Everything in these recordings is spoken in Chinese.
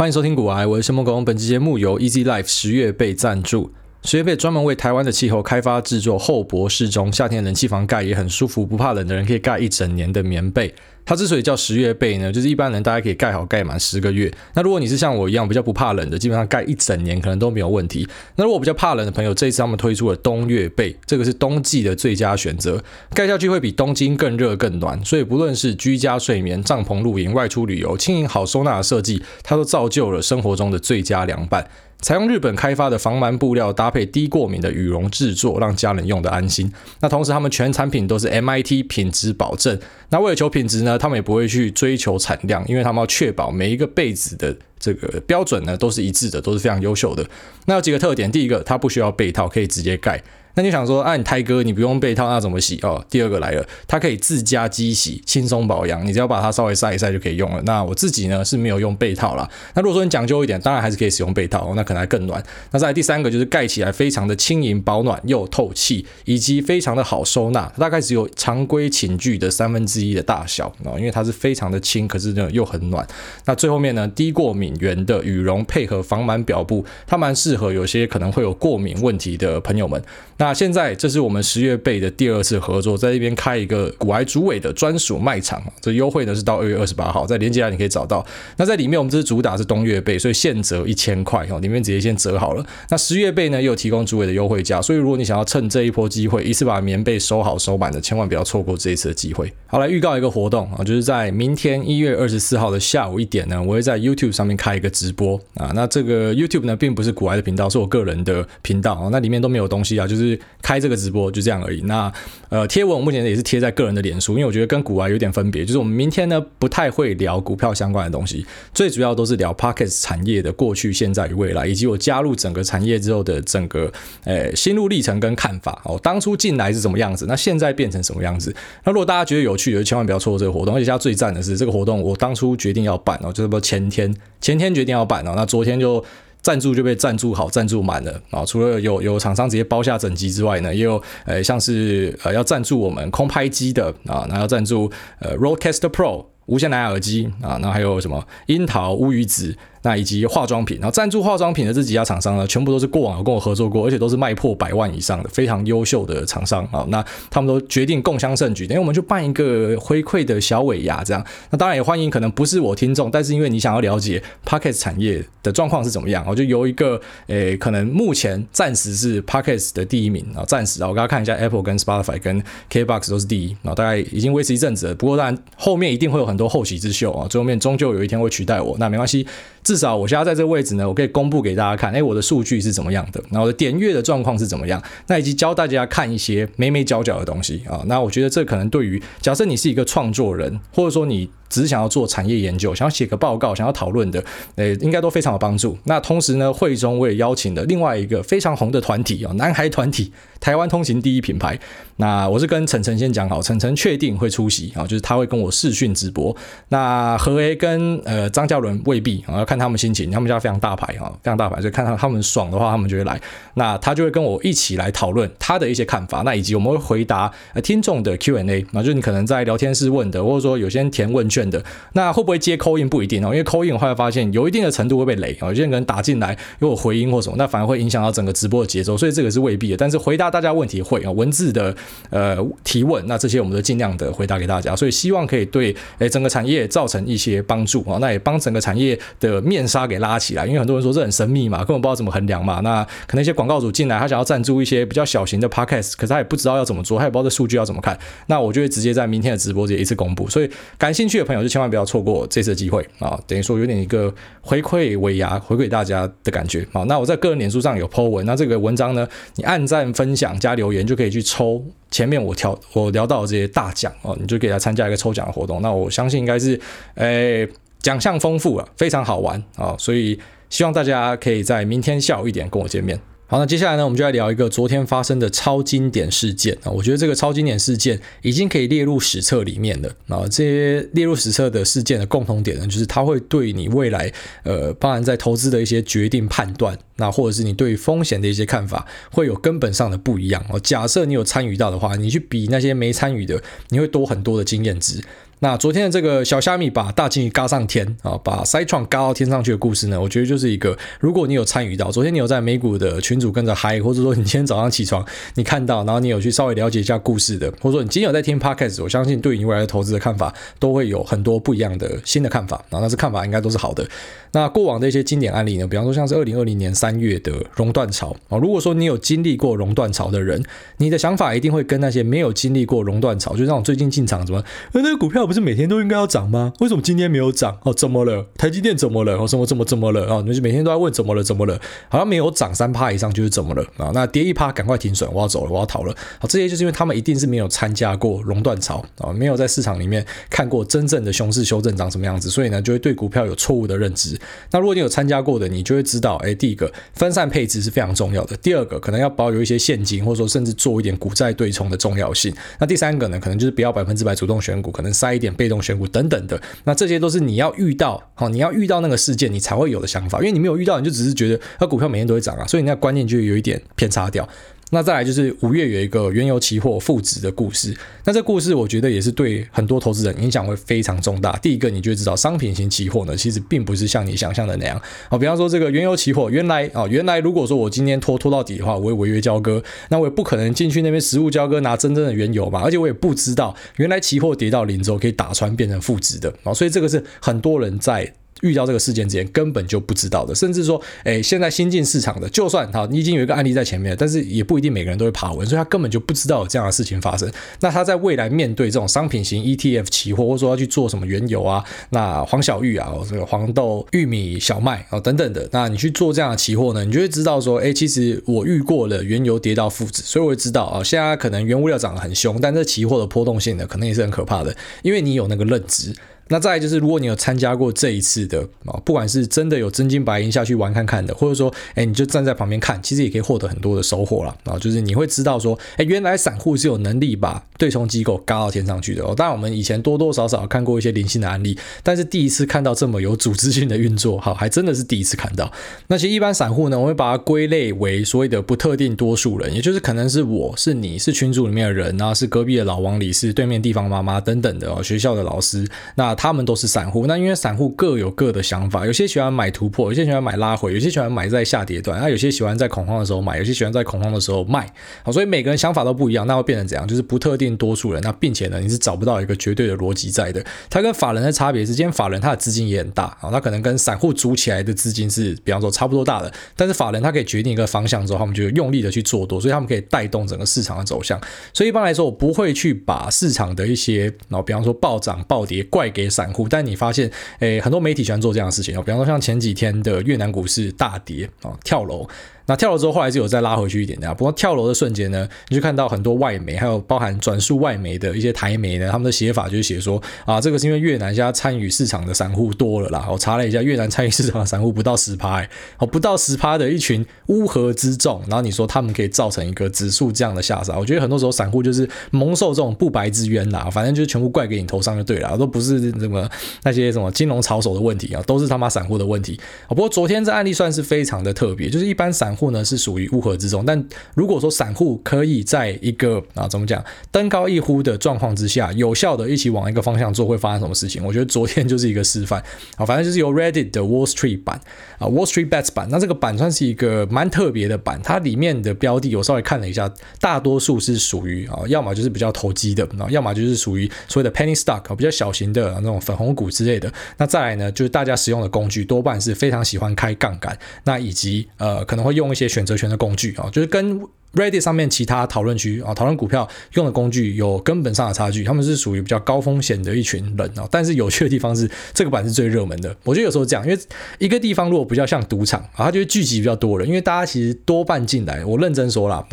欢迎收听古癌，我是申梦工。本期节目由 Easy Life 十月被赞助。十月被专门为台湾的气候开发制作厚薄适中，夏天冷气房盖也很舒服，不怕冷的人可以盖一整年的棉被。它之所以叫十月被呢，就是一般人大家可以盖好盖满十个月。那如果你是像我一样比较不怕冷的，基本上盖一整年可能都没有问题。那如果比较怕冷的朋友，这一次他们推出了冬月被，这个是冬季的最佳选择，盖下去会比东京更热更暖。所以不论是居家睡眠、帐篷露营、外出旅游，轻盈好收纳的设计，它都造就了生活中的最佳凉拌。采用日本开发的防螨布料，搭配低过敏的羽绒制作，让家人用得安心。那同时，他们全产品都是 MIT 品质保证。那为了求品质呢，他们也不会去追求产量，因为他们要确保每一个被子的这个标准呢都是一致的，都是非常优秀的。那有几个特点，第一个，它不需要被套，可以直接盖。那你想说，啊，你胎哥你不用被套，那怎么洗哦？第二个来了，它可以自家机洗，轻松保养，你只要把它稍微晒一晒就可以用了。那我自己呢是没有用被套啦。那如果说你讲究一点，当然还是可以使用被套，那可能还更暖。那再来第三个就是盖起来非常的轻盈、保暖又透气，以及非常的好收纳，大概只有常规寝具的三分之一的大小啊，因为它是非常的轻，可是呢又很暖。那最后面呢，低过敏原的羽绒配合防螨表布，它蛮适合有些可能会有过敏问题的朋友们。那现在这是我们十月贝的第二次合作，在这边开一个股癌主委的专属卖场，这优惠呢是到二月二十八号，在链接栏你可以找到。那在里面我们这是主打是东月贝，所以现折一千块哦，里面直接先折好了。那十月贝呢又有提供主委的优惠价，所以如果你想要趁这一波机会一次把棉被收好收满的，千万不要错过这一次的机会。好，来预告一个活动啊，就是在明天一月二十四号的下午一点呢，我会在 YouTube 上面开一个直播啊。那这个 YouTube 呢并不是股癌的频道，是我个人的频道啊，那里面都没有东西啊，就是开这个直播。就这样而已。那呃，贴文我目前也是贴在个人的脸书，因为我觉得跟股癌有点分别，就是我们明天呢不太会聊股票相关的东西，最主要都是聊 Podcast 产业的过去、现在与未来，以及我加入整个产业之后的整个呃心路历程跟看法。哦，当初进来是什么样子，那现在变成什么样子？那如果大家觉得有趣，就千万不要错过这个活动。而且现在最赞的是这个活动，我当初决定要办哦，就是说前天前天决定要办哦，那昨天就。赞助就被赞助好，赞助满了啊！除了有有厂商直接包下整机之外呢，也有呃像是呃要赞助我们空拍机的啊，那要赞助呃 Rodecaster Pro 无线蓝牙耳机啊，那还有什么樱桃乌鱼子。那以及化妆品，然后赞助化妆品的这几家厂商呢，全部都是过往有跟我合作过，而且都是卖破百万以上的非常优秀的厂商啊。那他们都决定共襄盛举，等于我们就办一个回馈的小尾牙这样。那当然也欢迎可能不是我听众，但是因为你想要了解 Podcast 产业的状况是怎么样，我就由一个诶、可能目前暂时是 Podcast 的第一名啊，暂时啊，我刚刚看一下 Apple 跟 Spotify 跟 KBox 都是第一，然后大概已经维持一阵子了。不过当然后面一定会有很多后起之秀啊，最后面终究有一天会取代我，那没关系。至少我现在在这个位置呢，我可以公布给大家看，哎，我的数据是怎么样的，然后我的点阅的状况是怎么样，那以及教大家看一些眉眉角角的东西啊，那我觉得这可能对于假设你是一个创作人，或者说你。只是想要做产业研究，想要写个报告，想要讨论的，诶，应该都非常有帮助。那同时呢，会中我也邀请了另外一个非常红的团体哦，男孩团体，台湾通勤第一品牌。那我是跟晨晨先讲好，晨晨确定会出席啊，就是他会跟我视讯直播。那何 A 跟呃张嘉伦未必啊，要看他们心情，他们家非常大牌啊，非常大牌，所以看他他们爽的话，他们就会来。那他就会跟我一起来讨论他的一些看法，那以及我们会回答呃听众的 Q&A，那就你可能在聊天室问的，或者说有些人填问卷。的那会不会接 call in 不一定哦，因为 call in 后来发现有一定的程度会被雷啊，有些人可能打进来有回音或什么，那反而会影响到整个直播的节奏，所以这个是未必的。但是回答大家问题会啊，文字的呃提问，那这些我们都尽量的回答给大家，所以希望可以对诶整个产业造成一些帮助啊，那也帮整个产业的面纱给拉起来，因为很多人说这很神秘嘛，根本不知道怎么衡量嘛。那可能一些广告主进来，他想要赞助一些比较小型的 podcast，可是他也不知道要怎么做，他也不知道这数据要怎么看，那我就会直接在明天的直播间一次公布。所以感兴趣的朋友就千万不要错过这次机会啊！等于说有点一个回馈尾牙，回馈大家的感觉啊。那我在个人脸书上有 po 文，那这个文章呢，你按赞、分享、加留言就可以去抽前面我挑我聊到的这些大奖哦，你就可以来参加一个抽奖的活动。那我相信应该是诶奖项丰富啊，非常好玩啊！所以希望大家可以在明天下午一点跟我见面。好，那接下来呢，我们就来聊一个昨天发生的超经典事件啊！我觉得这个超经典事件已经可以列入史册里面了啊！这些列入史册的事件的共同点呢，就是它会对你未来呃，包含在投资的一些决定判断。那或者是你对于风险的一些看法会有根本上的不一样哦。假设你有参与到的话，你去比那些没参与的，你会多很多的经验值。那昨天的这个小虾米把大鲸鱼嘎上天啊，把塞创嘎到天上去的故事呢，我觉得就是一个，如果你有参与到，昨天你有在美股的群组跟着嗨，或者说你今天早上起床你看到，然后你有去稍微了解一下故事的，或者说你今天有在听 Podcast，我相信对你未来的投资的看法都会有很多不一样的新的看法啊，那是看法应该都是好的。那过往的一些经典案例呢，比方说像是二零二零年三三月的熔断潮啊，如果说你有经历过熔断潮的人，你的想法一定会跟那些没有经历过熔断潮，就像我最近进场怎么，那个股票不是每天都应该要涨吗？为什么今天没有涨？哦，怎么了？台积电怎么了？哦，什么怎么怎么了？哦，你就每天都在问怎么了？怎么了？好像没有涨三趴以上就是怎么了啊？那跌一趴赶快停损，我要走了，我要逃了。好，这些就是因为他们一定是没有参加过熔断潮啊，没有在市场里面看过真正的熊市修正长什么样子，所以呢，就会对股票有错误的认知。那如果你有参加过的，你就会知道，哎，第一个分散配置是非常重要的。第二个，可能要保有一些现金，或者说甚至做一点股债对冲的重要性。那第三个呢，可能就是不要百分之百主动选股，可能塞一点被动选股等等的。那这些都是你要遇到，好，你要遇到那个事件，你才会有的想法。因为你没有遇到，你就只是觉得那股票每天都会涨啊，所以你那观念就有一点偏差掉。那再来就是五月有一个原油期货负值的故事，那这故事我觉得也是对很多投资人影响会非常重大。第一个，你就知道商品型期货呢，其实并不是像你想象的那样。好，比方说这个原油期货，原来啊，原来如果说我今天拖拖到底的话，我会违约交割，那我也不可能进去那边实物交割拿真正的原油嘛，而且我也不知道原来期货跌到零之后可以打穿变成负值的啊，所以这个是很多人在。遇到这个事件之前根本就不知道的，甚至说，诶，现在新进市场的，就算哈，你已经有一个案例在前面，但是也不一定每个人都会爬文，所以他根本就不知道有这样的事情发生。那他在未来面对这种商品型 ETF 期货，或者说要去做什么原油啊，那黄小玉啊，这个黄豆、玉米、小麦啊等等的，那你去做这样的期货呢，你就会知道说，诶，其实我遇过了原油跌到负值，所以我会知道啊，现在可能原物料涨得很凶，但这期货的波动性呢，可能也是很可怕的，因为你有那个认知。那再来就是，如果你有参加过这一次的啊，不管是真的有真金白银下去玩看看的，或者说，哎，你就站在旁边看，其实也可以获得很多的收获了啊。就是你会知道说，哎，原来散户是有能力把对冲机构嘎到天上去的哦。当然，我们以前多多少少看过一些零星的案例，但是第一次看到这么有组织性的运作，好，还真的是第一次看到。那其实一般散户呢，我会把它归类为所谓的不特定多数人，也就是可能是我是你是群组里面的人啊，是隔壁的老王理事，对面地方妈妈等等的哦，学校的老师，那他们都是散户。那因为散户各有各的想法，有些喜欢买突破，有些喜欢买拉回，有些喜欢买在下跌段，那有些喜欢在恐慌的时候买，有些喜欢在恐慌的时候卖。好，所以每个人想法都不一样，那会变成怎样？就是不特定多数人。那并且呢，你是找不到一个绝对的逻辑在的。它跟法人的差别是，今天法人他的资金也很大啊，他可能跟散户组起来的资金是，比方说差不多大的，但是法人他可以决定一个方向之后，他们就用力的去做多，所以他们可以带动整个市场的走向。所以一般来说，我不会去把市场的一些，然后比方说暴涨暴跌怪给散户，但你发现，诶，很多媒体喜欢做这样的事情哦，比方说像前几天的越南股市大跌啊，跳楼。那跳楼之后，后来是有再拉回去一点的。不过跳楼的瞬间呢，你就看到很多外媒，还有包含转述外媒的一些台媒呢，他们的写法就是写说啊，这个是因为越南现在参与市场的散户多了啦。我查了一下，越南参与市场的散户不到十趴，哦，不到十趴的一群乌合之众，然后你说他们可以造成一个指数这样的下杀，我觉得很多时候散户就是蒙受这种不白之冤啦，反正就是全部怪给你头上就对了，都不是什么那些什么金融操守的问题啊，都是他妈散户的问题。不过昨天这案例算是非常的特别，就是一般散户户呢是属于乌合之众，但如果说散户可以在一个啊怎么讲登高一呼的状况之下，有效的一起往一个方向做，会发生什么事情？我觉得昨天就是一个示范啊，反正就是由 Reddit 的 Wall Street 版啊 Wall Street Bets 版，那这个版算是一个蛮特别的版，它里面的标的我稍微看了一下，大多数是属于啊，要么就是比较投机的啊，要么就是属于所谓的 Penny Stock 比较小型的那种粉红股之类的。那再来呢，就是大家使用的工具多半是非常喜欢开杠杆，那以及呃可能会用用一些选择权的工具啊，就是跟 Reddit 上面其他讨论区啊讨论股票用的工具有根本上的差距，他们是属于比较高风险的一群人啊。但是有趣的地方是，这个版是最热门的。我觉得有时候这样，因为一个地方如果比较像赌场啊，它就会聚集比较多人，因为大家其实多半进来，我认真说啦。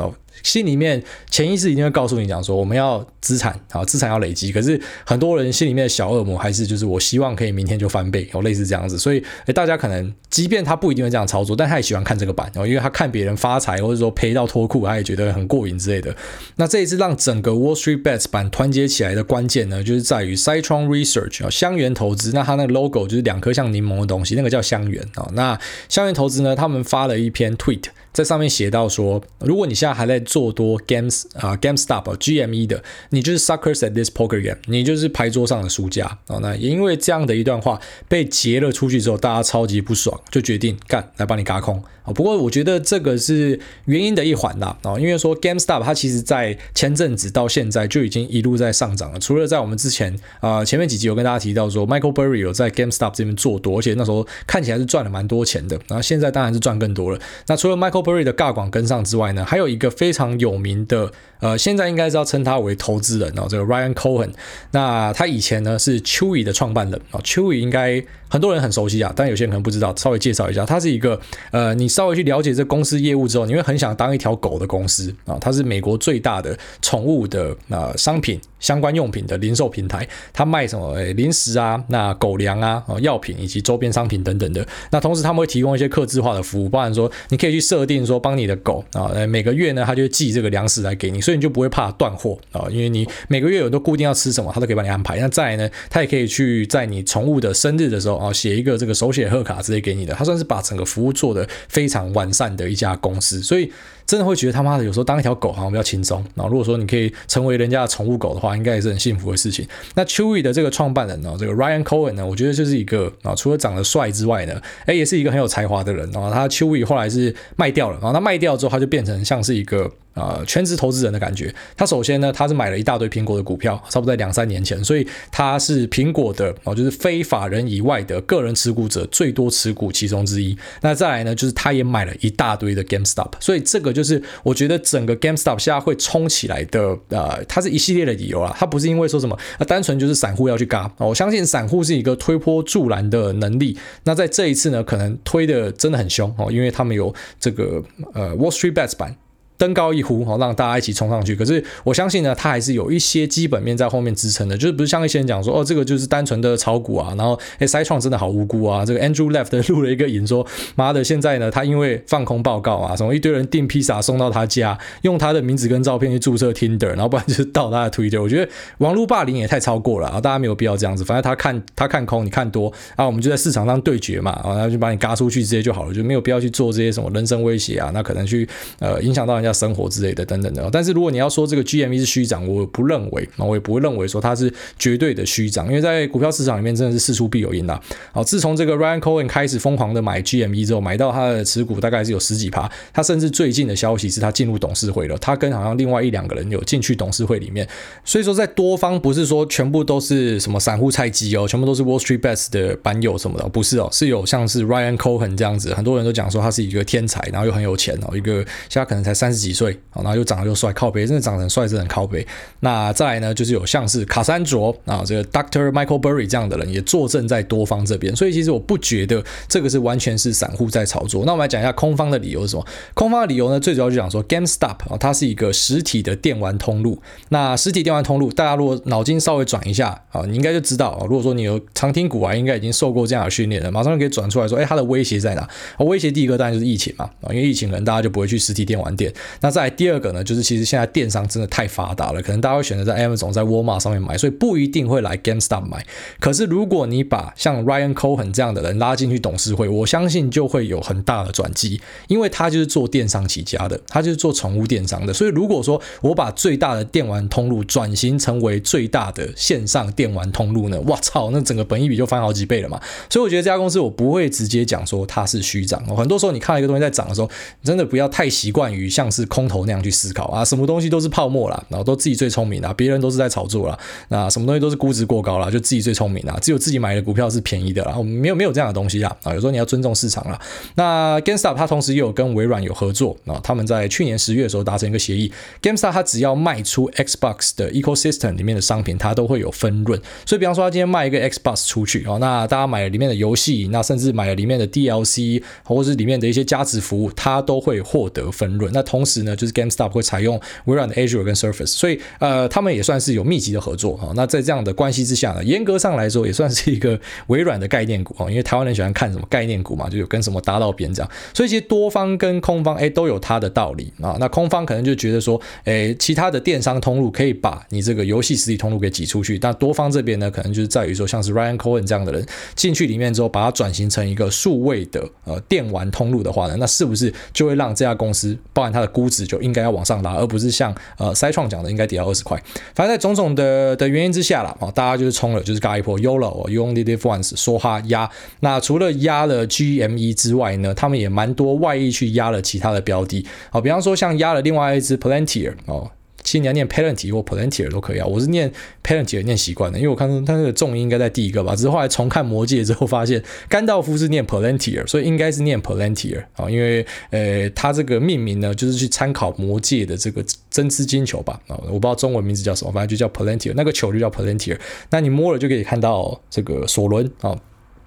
心里面潜意识一定会告诉你讲说，我们要资产啊，资产要累积。可是很多人心里面的小恶魔还是就是我希望可以明天就翻倍，哦，类似这样子。所以，诶，大家可能即便他不一定会这样操作，但他也喜欢看这个版哦，因为他看别人发财或者说赔到脱裤，他也觉得很过瘾之类的。那这一次让整个 Wall Street Bets 版团结起来的关键呢，就是在于 Citron Research 啊，香源投资。那它那个 logo 就是两颗像柠檬的东西，那个叫香源啊。那香源投资呢，他们发了一篇 tweet。在上面写到说，如果你现在还在做多 games 啊，GameStop GME 的，你就是 suckers at this poker game，你就是牌桌上的输家啊。那也因为这样的一段话被截了出去之后，大家超级不爽，就决定干来帮你嘎空啊。不过我觉得这个是原因的一环啦啊，因为说 GameStop 它其实在前阵子到现在就已经一路在上涨了。除了在我们之前啊前面几集有跟大家提到说，Michael Burry 有在 GameStop 这边做多，而且那时候看起来是赚了蛮多钱的。然后现在当然是赚更多了。那除了 Michael Burry 的尬广跟上之外呢，还有一个非常有名的，呃，现在应该是要称他为投资人哦，这个 Ryan Cohen。那他以前呢是 Chewy 的创办人啊，Chewy 应该很多人很熟悉啊，但有些人可能不知道，稍微介绍一下，他是一个呃，你稍微去了解这公司业务之后，你会很想当一条狗的公司啊，它是美国最大的宠物的呃商品。相关用品的零售平台，它卖什么？诶，零食啊，那狗粮啊，药品以及周边商品等等的。那同时他们会提供一些客制化的服务，包含说你可以去设定说，帮你的狗啊，每个月呢，它就寄这个粮食来给你，所以你就不会怕断货啊，因为你每个月有都固定要吃什么，它都可以帮你安排。那再来呢，它也可以去在你宠物的生日的时候啊，写一个这个手写贺卡之类给你的。它算是把整个服务做得非常完善的一家公司，所以。真的会觉得他妈的有时候当一条狗好像比较轻松。然后如果说你可以成为人家的宠物狗的话，应该也是很幸福的事情。那 Chewy 的这个创办人呢，这个 Ryan Cohen 呢，我觉得就是一个啊，除了长得帅之外呢，哎，也是一个很有才华的人。然后他 Chewy 后来是卖掉了，然后他卖掉之后，他就变成像是一个。呃，全职投资人的感觉。他首先呢，他是买了一大堆苹果的股票，差不多在两三年前，所以他是苹果的哦，就是非法人以外的个人持股者最多持股其中之一。那再来呢，就是他也买了一大堆的 GameStop，所以这个就是我觉得整个 GameStop 现在会冲起来的，呃，它是一系列的理由啦，它不是因为说什么，呃，单纯就是散户要去嘎。我相信散户是一个推波助澜的能力。那在这一次呢，可能推的真的很凶哦，因为他们有这个呃 Wall Street Bets 版。登高一呼，好让大家一起冲上去。可是我相信呢，它还是有一些基本面在后面支撑的，就是不是像一些人讲说，哦，这个就是单纯的炒股啊。然后，哎，塞创真的好无辜啊。这个 Andrew Left 录了一个影说，妈的，现在呢，他因为放空报告啊，什么一堆人订披萨送到他家，用他的名字跟照片去注册 Tinder，然后不然就是盗他的 Twitter。我觉得网络霸凌也太超过了啊，大家没有必要这样子。反正他看他看空，你看多啊，我们就在市场上对决嘛，然后就把你嘎出去直接就好了，就没有必要去做这些什么人身威胁啊，那可能去呃影响到人家生活之类的。等等的，但是如果你要说这个 GME 是虚涨，我不认为，我也不会认为说它是绝对的虚涨，因为在股票市场里面真的是事出必有因啦。好，自从这个 Ryan Cohen 开始疯狂的买 GME 之后，买到他的持股大概是有十几趴，他甚至最近的消息是他进入董事会了，他跟好像另外一两个人有进去董事会里面，所以说在多方不是说全部都是什么散户菜鸡哦，全部都是 Wall Street Bets 的板友什么的，不是哦，是有像是 Ryan Cohen 这样子，很多人都讲说他是一个天才，然后又很有钱哦，一个现在可能才三十十几岁，然后又长得又帅，靠背，真的长得很帅，真的很靠背。那再来呢，就是有像是卡山卓啊，这个 Dr. Michael Burry 这样的人也坐镇在多方这边，所以其实我不觉得这个是完全是散户在炒作。那我们来讲一下空方的理由是什么？空方的理由呢，最主要就讲说 GameStop 啊，它是一个实体的电玩通路。那实体电玩通路，大家如果脑筋稍微转一下啊，你应该就知道啊。如果说你有常听股啊，应该已经受过这样的训练了，马上就可以转出来说，哎，它的威胁在哪？威胁第一个当然就是疫情嘛啊，因为疫情可能大家就不会去实体电玩店。那再来第二个呢，就是其实现在电商真的太发达了，可能大家会选择在 Amazon、在 Walmart 上面买，所以不一定会来 GameStop 买。可是如果你把像 Ryan Cohen 这样的人拉进去董事会，我相信就会有很大的转机，因为他就是做电商起家的，他就是做宠物电商的。所以如果说我把最大的电玩通路转型成为最大的线上电玩通路呢，哇操，那整个本益比就翻好几倍了嘛。所以我觉得这家公司我不会直接讲说它是虚涨。很多时候你看到一个东西在涨的时候，真的不要太习惯于像是空头那样去思考啊，什么东西都是泡沫啦，然后都自己最聪明啦，别人都是在炒作啦，那什么东西都是估值过高啦，就自己最聪明啦，只有自己买的股票是便宜的啦，我们没有没有这样的东西啦啊，有时候你要尊重市场啦。那 GameStop 它同时也有跟微软有合作啊，他们在去年十月的时候达成一个协议，GameStop 它只要卖出 Xbox 的 ecosystem 里面的商品，它都会有分润。所以比方说，他今天卖一个 Xbox 出去啊，那大家买了里面的游戏，那甚至买了里面的 DLC 或者是里面的一些加值服务，它都会获得分润。那同时呢，就是 GameStop 会采用微软的 Azure 跟 Surface，所以呃，他们也算是有密集的合作啊。那在这样的关系之下呢，严格上来说也算是一个 微软的概念股啊，因为台湾人喜欢看什么概念股嘛，就有跟什么搭到边这样。所以其实多方跟空方哎都有它的道理啊。那空方可能就觉得说，哎，其他的电商通路可以把你这个游戏实体通路给挤出去，但多方这边呢，可能就是在于说，像是 Ryan Cohen 这样的人进去里面之后，把它转型成一个数位的呃电玩通路的话呢，那是不是就会让这家公司，包含它的估值就应该要往上拉，而不是像呃塞创讲的应该跌到二十块？反正在种种的的原因之下啦，啊，大家就是冲了，就是嘎一波 YOLO，You Only Live Once，说哈压。那除了压了 GME 之外呢，他们也蛮多外溢去压了其他的标的，好，比方说像压了另外一只 Plenty 哦。其实你要念 Palantir 或 Palantir 都可以啊，我是念 Palantir 念习惯的，因为我看它那个重音应该在第一个吧，只是后来重看魔戒之后发现甘道夫是念 Palantir，所以应该是念 Palantir 啊，因为呃它这个命名呢就是去参考魔戒的这个真知金球吧啊，我不知道中文名字叫什么，反正就叫 Palantir，那个球就叫 Palantir，那你摸了就可以看到这个索伦啊，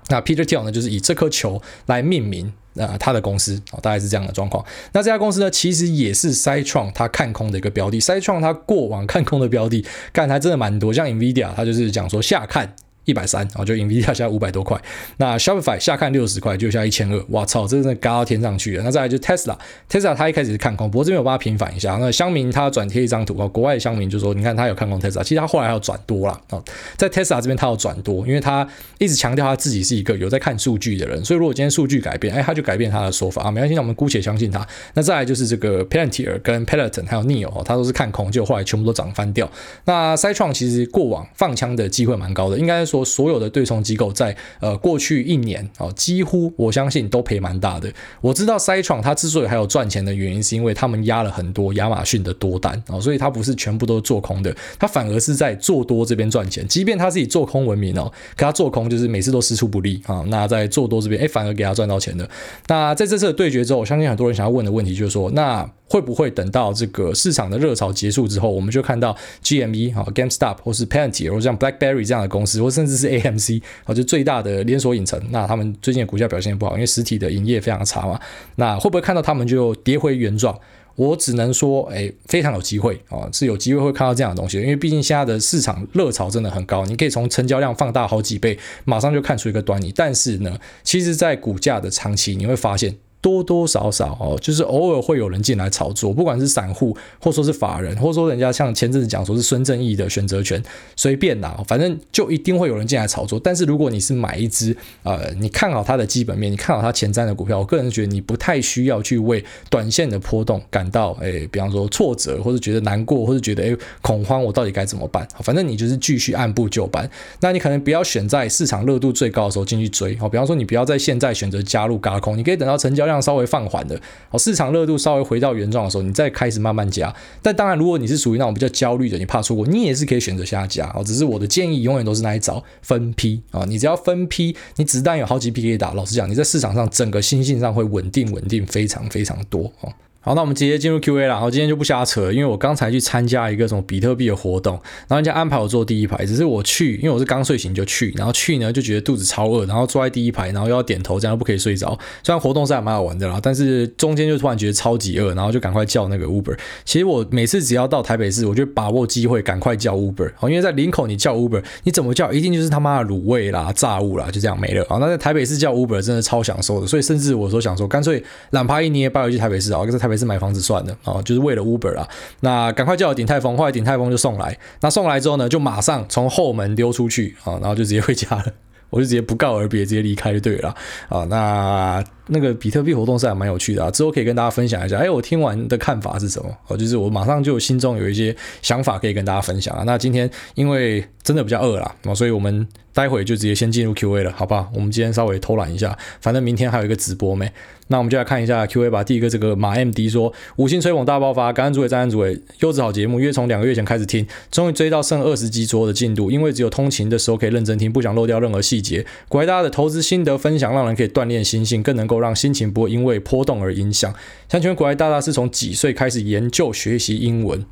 那 Peter Thiel 呢就是以这颗球来命名。那，他的公司啊，大概是这样的状况。那这家公司呢，其实也是赛创他看空的一个标的。赛创他过往看空的标的，看还真的蛮多，像 NVIDIA，他就是讲说下看。一百三，然后就 Nvidia 下五百多块，那 Shopify 下看六十块，就下一千二，哇操，这真的嘎到天上去了。那再来就 Tesla，Tesla 他一开始是看空，不过这边我帮他平反一下。那乡民他转贴一张图啊，国外的乡民就说，你看他有看空 Tesla，其实他后来还有转多了啊，在 Tesla 这边他有转多，因为他一直强调他自己是一个有在看数据的人，所以如果今天数据改变，哎，他就改变他的说法啊，没关系，那我们姑且相信他。那再来就是这个 Palantir 跟 Peloton 还有 Neo，他都是看空，结果后来全部都涨翻掉。那赛创其实过往放枪的机会蛮高的，应该说所有的对冲。机构在呃过去一年啊，几乎我相信都赔蛮大的。我知道赛创它之所以还有赚钱的原因，是因为他们压了很多亚马逊的多单啊，所以它不是全部都做空的，它反而是在做多这边赚钱。即便它是以做空闻名哦，可它做空就是每次都师出不利啊。那在做多这边，哎，反而给他赚到钱的。那在这次的对决之后，我相信很多人想要问的问题就是说，那会不会等到这个市场的热潮结束之后，我们就看到 GME 啊、GameStop 或是 p a n t i 或者像 BlackBerry 这样的公司，或甚至是 AMC 啊，就最大的连锁影城，那他们最近的股价表现不好，因为实体的营业非常差嘛。那会不会看到他们就跌回原状？我只能说，哎，非常有机会啊，是有机会会看到这样的东西，因为毕竟现在的市场热潮真的很高，你可以从成交量放大好几倍，马上就看出一个端倪。但是呢，其实在股价的长期，你会发现。多多少少哦，就是偶尔会有人进来炒作，不管是散户，或说是法人，或说人家像前阵子讲说是孙正义的选择权，随便拿，反正就一定会有人进来炒作。但是如果你是买一支呃，你看好它的基本面，你看好它前瞻的股票，我个人觉得你不太需要去为短线的波动感到诶，比方说挫折，或者觉得难过，或者觉得诶恐慌，我到底该怎么办？反正你就是继续按部就班。那你可能不要选在市场热度最高的时候进去追，好，比方说你不要在现在选择加入高空，你可以等到成交量量稍微放缓的，哦，市场热度稍微回到原状的时候，你再开始慢慢加。但当然，如果你是属于那种比较焦虑的，你怕错过，你也是可以选择下加。哦，只是我的建议永远都是来找，分批啊，你只要分批，你子弹有好几批可以打。老实讲，你在市场上整个心性上会稳定稳定非常非常多哦。好，那我们直接进入 Q&A 了。然后今天就不瞎扯，因为我刚才去参加一个什么比特币的活动，然后人家安排我坐第一排，只是我去，因为我是刚睡醒就去，然后去呢就觉得肚子超饿，然后坐在第一排，然后又要点头，这样又不可以睡着。虽然活动是还蛮好玩的啦，但是中间就突然觉得超级饿，然后就赶快叫那个 Uber。其实我每次只要到台北市，我就把握机会赶快叫 Uber。好，因为在林口你叫 Uber，你怎么叫一定就是他妈的卤味啦、炸物啦，就这样没了。好，那在台北市叫 Uber 真的超享受的，所以甚至我说想说，干脆懒趴一捏，搬回去台北市啊，在台北市买房子算了。啊，就是为了 Uber 啊，那赶快叫我鼎泰丰，后来鼎泰丰就送来，那送来之后呢，就马上从后门溜出去啊，然后就直接回家了，我就直接不告而别，直接离开就对了啊，那。那个比特币活动是还蛮有趣的啊，之后可以跟大家分享一下。哎，我听完的看法是什么？哦，就是我马上就心中有一些想法可以跟大家分享啊。那今天因为真的比较饿了啊，所以我们待会就直接先进入 Q&A 了，好不好？我们今天稍微偷懒一下，反正明天还有一个直播没。那我们就来看一下 Q&A 吧。第一个这个马 MD 说，五星吹捧大爆发，感恩主委，赞恩主委，优质好节目，约从两个月前开始听，终于追到剩二十集左右的进度，因为只有通勤的时候可以认真听，不想漏掉任何细节。鼓励大家的投资心得分享，让人可以锻炼心性，更能够让心情不会因为波动而影响。像全，国外大大是从几岁开始研究学习英文？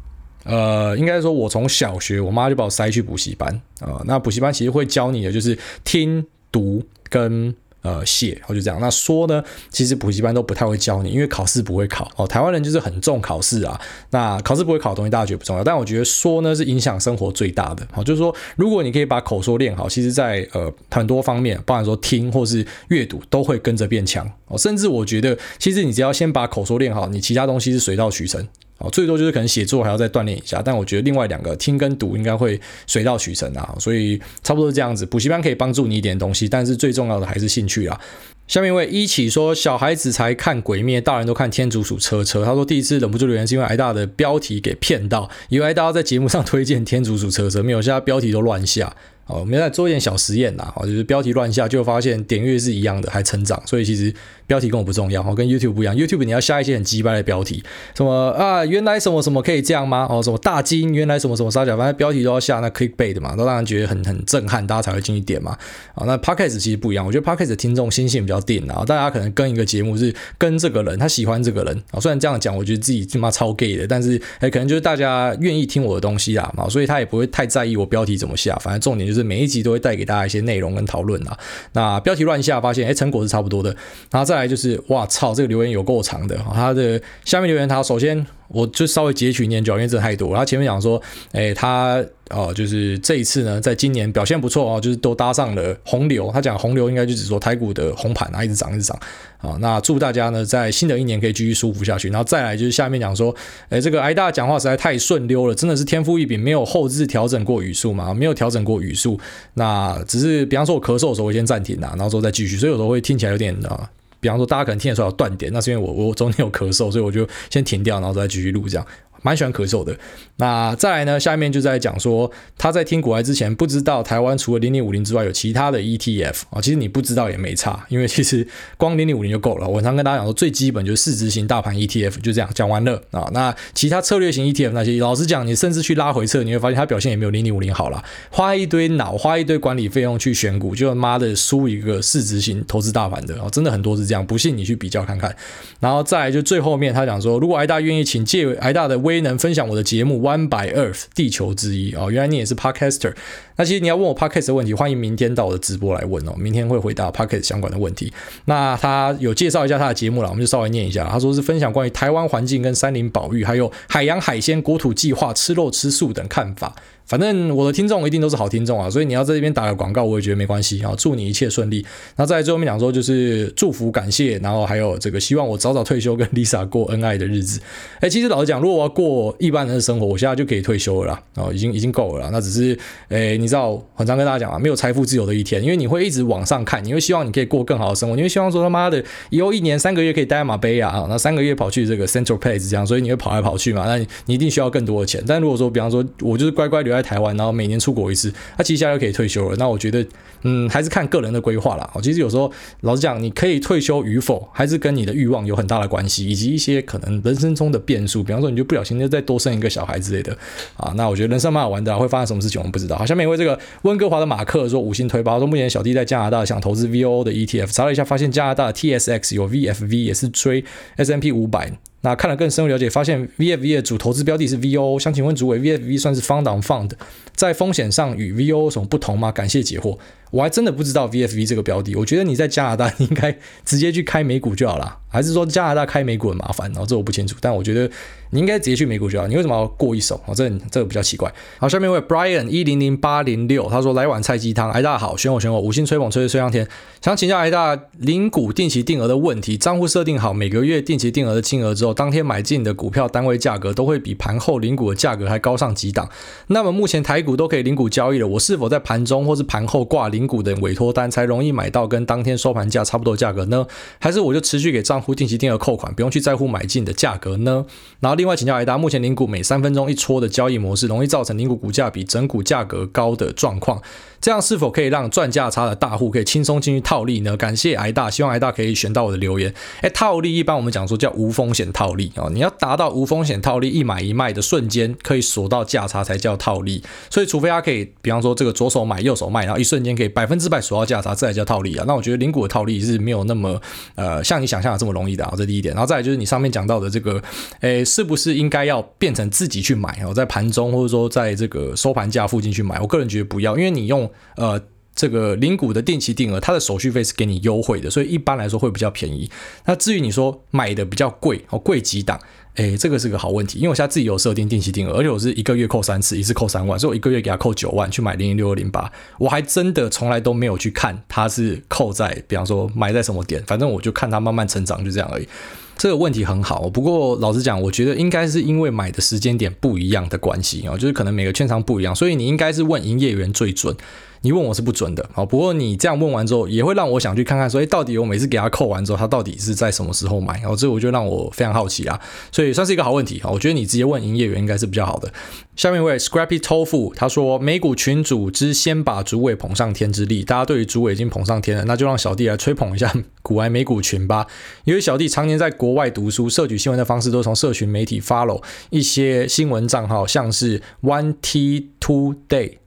呃，应该说，我从小学，我妈就把我塞去补习班啊、呃。那补习班其实会教你的就是听读跟。呃写，我就这样。那说呢，其实补习班都不太会教你，因为考试不会考哦。台湾人就是很重考试啊，那考试不会考的东西大家觉得不重要，但我觉得说呢是影响生活最大的。好，就是说如果你可以把口说练好，其实在呃很多方面，包含说听或是阅读，都会跟着变强哦。甚至我觉得，其实你只要先把口说练好，你其他东西是水到渠成。哦，最多就是可能写作还要再锻炼一下，但我觉得另外两个听跟读应该会水到渠成啊，所以差不多是这样子。补习班可以帮助你一点东西，但是最重要的还是兴趣啊。下面一位一起说，小孩子才看鬼灭，大人都看天竺鼠车车。他说第一次忍不住留言是因为挨大的标题给骗到，以为挨大要在节目上推荐天竺鼠车车，没有，现在标题都乱下。哦，我们在做一点小实验呐，哦，就是标题乱下，就发现点阅是一样的，还成长，所以其实标题跟我不重要，哦，跟 YouTube 不一样，YouTube 你要下一些很鸡掰的标题，什么啊，原来什么什么可以这样吗？哦，什么大金，原来什么什么杀小，反正标题都要下那 Clickbait 嘛，都让人觉得很很震撼，大家才会进去点嘛。啊，那 Podcast 其实不一样，我觉得 Podcast 听众心性比较定啊，大家可能跟一个节目是跟这个人，他喜欢这个人啊，虽然这样讲，我觉得自己他妈超 gay 的，但是哎，可能就是大家愿意听我的东西啊，嘛，所以他也不会太在意我标题怎么下，反正重点就是每一集都会带。给大家一些内容跟讨论啊，那标题乱下，发现哎，成果是差不多的，然后再来就是，哇操，这个留言有够长的，他的下面留言，他首先。我就稍微截取念就好，因为这太多。他前面讲说，哎，他哦，就是这一次呢，在今年表现不错哦，就是都搭上了洪流。他讲洪流应该就只说台股的红盘啊，一直涨一直涨啊。那祝大家呢，在新的一年可以继续舒服下去。然后再来就是下面讲说，哎，这个挨大讲话实在太顺溜了，真的是天赋异禀，没有后制调整过语速嘛，没有调整过语速。那只是比方说我咳嗽的时候，我先暂停啊，然后之后再继续，所以有时候会听起来有点啊。比方说，大家可能听得出来有断点，那是因为我我中间有咳嗽，所以我就先停掉，然后再继续录这样。蛮喜欢咳嗽的。那再来呢？下面就在讲说，他在听股癌之前不知道台湾除了零零五零之外有其他的 ETF 啊。其实你不知道也没差，因为其实光零零五零就够了。我常跟大家讲说，最基本就是市值型大盘 ETF，就这样讲完了啊。那其他策略型 ETF 那些，老实讲，你甚至去拉回测，你会发现它表现也没有零零五零好了。花一堆脑，花一堆管理费用去选股，就妈的输一个市值型投资大盘的啊！真的很多是这样，不信你去比较看看。然后再来就最后面他讲说，如果挨大愿意请借挨大的威能分享我的节目 One by Earth 地球之一哦，原来你也是 Podcaster。那其实你要问我 Podcast 的问题，欢迎明天到我的直播来问哦，明天会回答 Podcast 相关的问题。那他有介绍一下他的节目了，我们就稍微念一下。他说是分享关于台湾环境跟山林保育，还有海洋海鲜国土计划、吃肉吃素等看法。反正我的听众一定都是好听众啊，所以你要在这边打个广告，我也觉得没关系啊。祝你一切顺利。那在最后面讲说，就是祝福感谢，然后还有这个希望我早早退休，跟 Lisa 过恩爱的日子。哎，其实老实讲，如果我要过一般人的生活，我现在就可以退休了啦，哦，已经已经够了啦。那只是，哎，你知道，很常跟大家讲啊，没有财富自由的一天，因为你会一直往上看，你会希望你可以过更好的生活，你会希望说他妈的以后一年三个月可以待在马杯啊，那三个月跑去这个 Central Place 这样，所以你会跑来跑去嘛，那你你一定需要更多的钱。但如果说，比方说我就是乖乖留在在台湾，然后每年出国一次，他接下来就可以退休了。那我觉得，嗯，还是看个人的规划啦。其实有时候，老实讲，你可以退休与否，还是跟你的欲望有很大的关系，以及一些可能人生中的变数。比方说，你就不小心就再多生一个小孩之类的啊。那我觉得人生蛮好玩的，会发生什么事情我们不知道。好，下面一位这个温哥华的马克说五星推八，说目前小弟在加拿大想投资 VOO 的 ETF，查了一下，发现加拿大 TSX 有 VFV，也是追 S&P 五百。那看了更深入了解，发现 VFV 的主投资标的是 V O，。想请问主委，VFV 算是 Fund on Fund，在风险上与 V O 有什么不同吗？感谢解惑。我还真的不知道 VFV 这个标的，我觉得你在加拿大 应该直接去开美股就好了，还是说加拿大开美股很麻烦？然后这我不清楚，但我觉得你应该直接去美股就好。你为什么要过一手？哦，这这个比较奇怪。好，下面一位 Brian 一零零八零六，他说来碗菜鸡汤，哎大家好，选我选我，五星吹捧吹吹吹上天。想请教癌大零股定期定额的问题，账户设定好每个月定期定额的金额之后，当天买进的股票单位价格都会比盘后零股的价格还高上几档。那么目前台股都可以零股交易了，我是否在盘中或是盘后挂零？零股的委托单才容易买到跟当天收盘价差不多价格呢？还是我就持续给账户定期定额扣款，不用去在乎买进的价格呢？然后另外请教癌大，目前零股每三分钟一撮的交易模式，容易造成零股股价比整股价格高的状况。这样是否可以让赚价差的大户可以轻松进去套利呢？感谢癌大，希望癌大可以选到我的留言。哎，套利一般我们讲说叫无风险套利哦，你要达到无风险套利，一买一卖的瞬间可以锁到价差才叫套利。所以除非他可以，比方说这个左手买右手卖，然后一瞬间可以百分之百锁到价差，这才叫套利啊。那我觉得零股的套利是没有那么呃像你想象的这么容易的啊，这第一点。然后再来就是你上面讲到的这个，诶，是不是应该要变成自己去买哦，在盘中或者说在这个收盘价附近去买？我个人觉得不要，因为你用呃。这个零股的定期定额，它的手续费是给你优惠的，所以一般来说会比较便宜。那至于你说买的比较贵哦，贵几档？诶，这个是个好问题，因为我现在自己有设定定期定额，而且我是一个月扣三次，一次扣三万，所以我一个月给他扣九万去买零零六二零八，我还真的从来都没有去看它是扣在，比方说买在什么点，反正我就看它慢慢成长，就这样而已。这个问题很好，不过老实讲，我觉得应该是因为买的时间点不一样的关系哦，就是可能每个券商不一样，所以你应该是问营业员最准。你问我是不准的，好，不过你这样问完之后，也会让我想去看看，所以到底我每次给他扣完之后，他到底是在什么时候买，然后这我就让我非常好奇啊，所以算是一个好问题啊，我觉得你直接问营业员应该是比较好的。下面一位 Scrappy Tofu 他说，美股群组之先把主委捧上天之力，大家对于主委已经捧上天了，那就让小弟来吹捧一下股癌美股群吧。因为小弟常年在国外读书，摄取新闻的方式都从社群媒体 follow 一些新闻账号，像是 One T Two Day。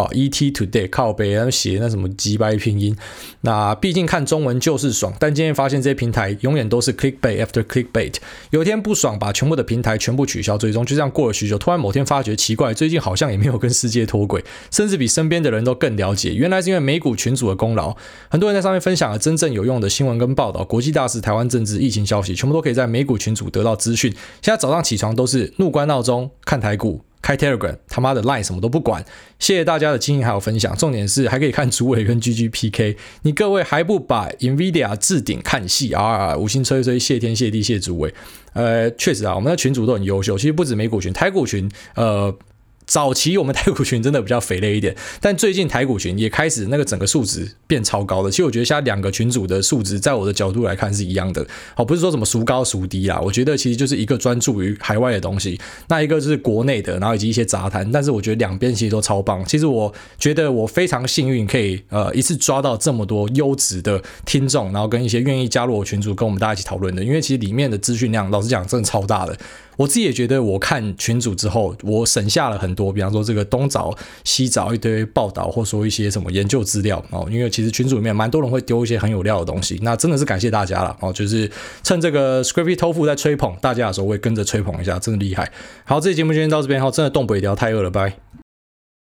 哦，ET Today 靠北，然后写那什么鸡掰拼音。那毕竟看中文就是爽，但今天发现这些平台永远都是 clickbait after clickbait。有一天不爽，把全部的平台全部取消追踪，就这样过了许久。突然某天发觉奇怪，最近好像也没有跟世界脱轨，甚至比身边的人都更了解。原来是因为美股群组的功劳，很多人在上面分享了真正有用的新闻跟报道，国际大事、台湾政治、疫情消息，全部都可以在美股群组得到资讯。现在早上起床都是怒关闹钟看台股。开 Telegram，他妈的 Line 什么都不管，谢谢大家的经营还有分享，重点是还可以看主委跟 GGPK，你各位还不把 Nvidia 置顶看戏啊？五星吹吹，谢天谢地谢主委，呃，确实啊，我们的群主都很优秀，其实不止美股群，台股群，呃。早期我们台股群真的比较肥累一点，但最近台股群也开始那个整个数值变超高的。其实我觉得现在两个群组的数值，在我的角度来看是一样的。好，不是说什么孰高孰低啦，我觉得其实就是一个专注于海外的东西，那一个是国内的，然后以及一些杂谈。但是我觉得两边其实都超棒。其实我觉得我非常幸运，可以呃一次抓到这么多优质的听众，然后跟一些愿意加入我群组跟我们大家一起讨论的。因为其实里面的资讯量，老实讲，真的超大的。我自己也觉得，我看群组之后，我省下了很多，比方说这个东找西找一堆报道，或说一些什么研究资料哦。因为其实群组里面蛮多人会丢一些很有料的东西，那真的是感谢大家了哦。就是趁这个 Scrappy Tofu 在吹捧大家的时候，我也跟着吹捧一下，真的厉害。好，这期节目就先到这边，好，真的动不了，太饿了，拜。